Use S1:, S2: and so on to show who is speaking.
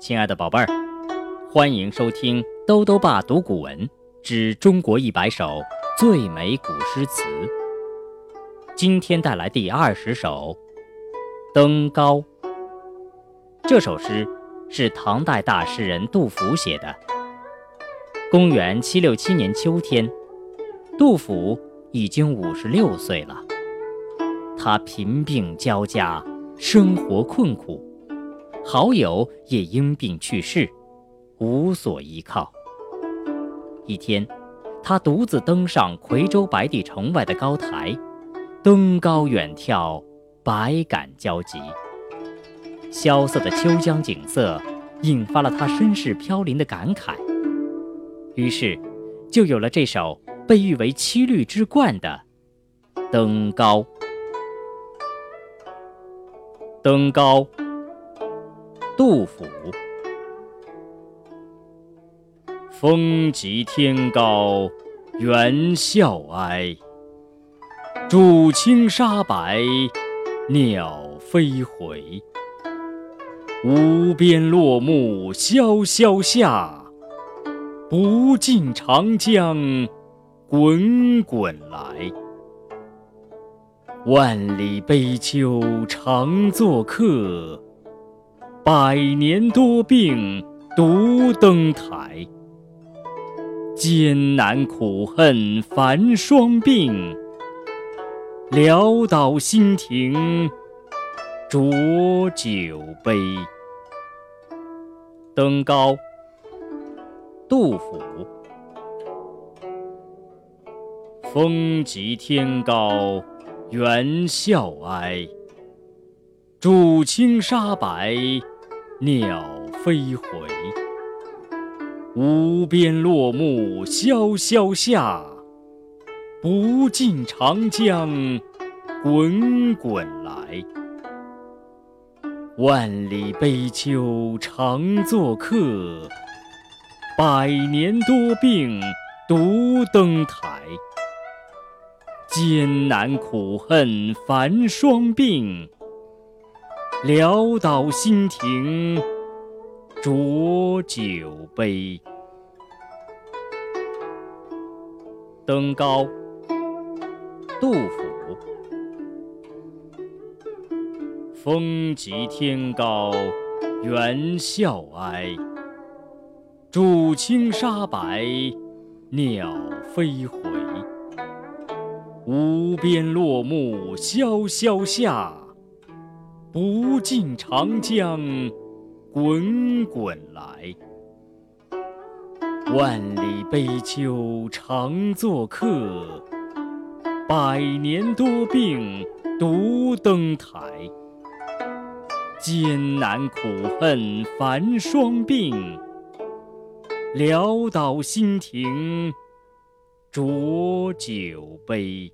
S1: 亲爱的宝贝儿，欢迎收听兜兜爸读古文之中国一百首最美古诗词。今天带来第二十首《登高》。这首诗是唐代大诗人杜甫写的。公元七六七年秋天，杜甫已经五十六岁了，他贫病交加，生活困苦。好友也因病去世，无所依靠。一天，他独自登上夔州白帝城外的高台，登高远眺，百感交集。萧瑟的秋江景色引发了他身世飘零的感慨，于是，就有了这首被誉为七律之冠的《登高》。登高。杜甫：风急天高猿啸哀，渚清沙白鸟飞回。无边落木萧萧下，不尽长江滚滚来。万里悲秋常作客。百年多病独登台，艰难苦恨繁霜鬓，潦倒新停浊酒杯。登高，杜甫。风急天高猿啸哀，渚清沙白。鸟飞回，无边落木萧萧下，不尽长江滚滚来。万里悲秋常作客，百年多病独登台。艰难苦恨繁霜鬓。潦倒新停浊酒杯。登高，杜甫。风急天高猿啸哀，渚清沙白鸟飞回。无边落木萧萧下。不尽长江滚滚来，万里悲秋常作客，百年多病独登台。艰难苦恨繁霜鬓，潦倒新停浊酒杯。